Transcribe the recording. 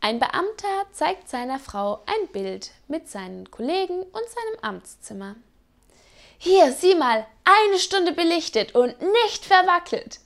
Ein Beamter zeigt seiner Frau ein Bild mit seinen Kollegen und seinem Amtszimmer. Hier, sieh mal, eine Stunde belichtet und nicht verwackelt.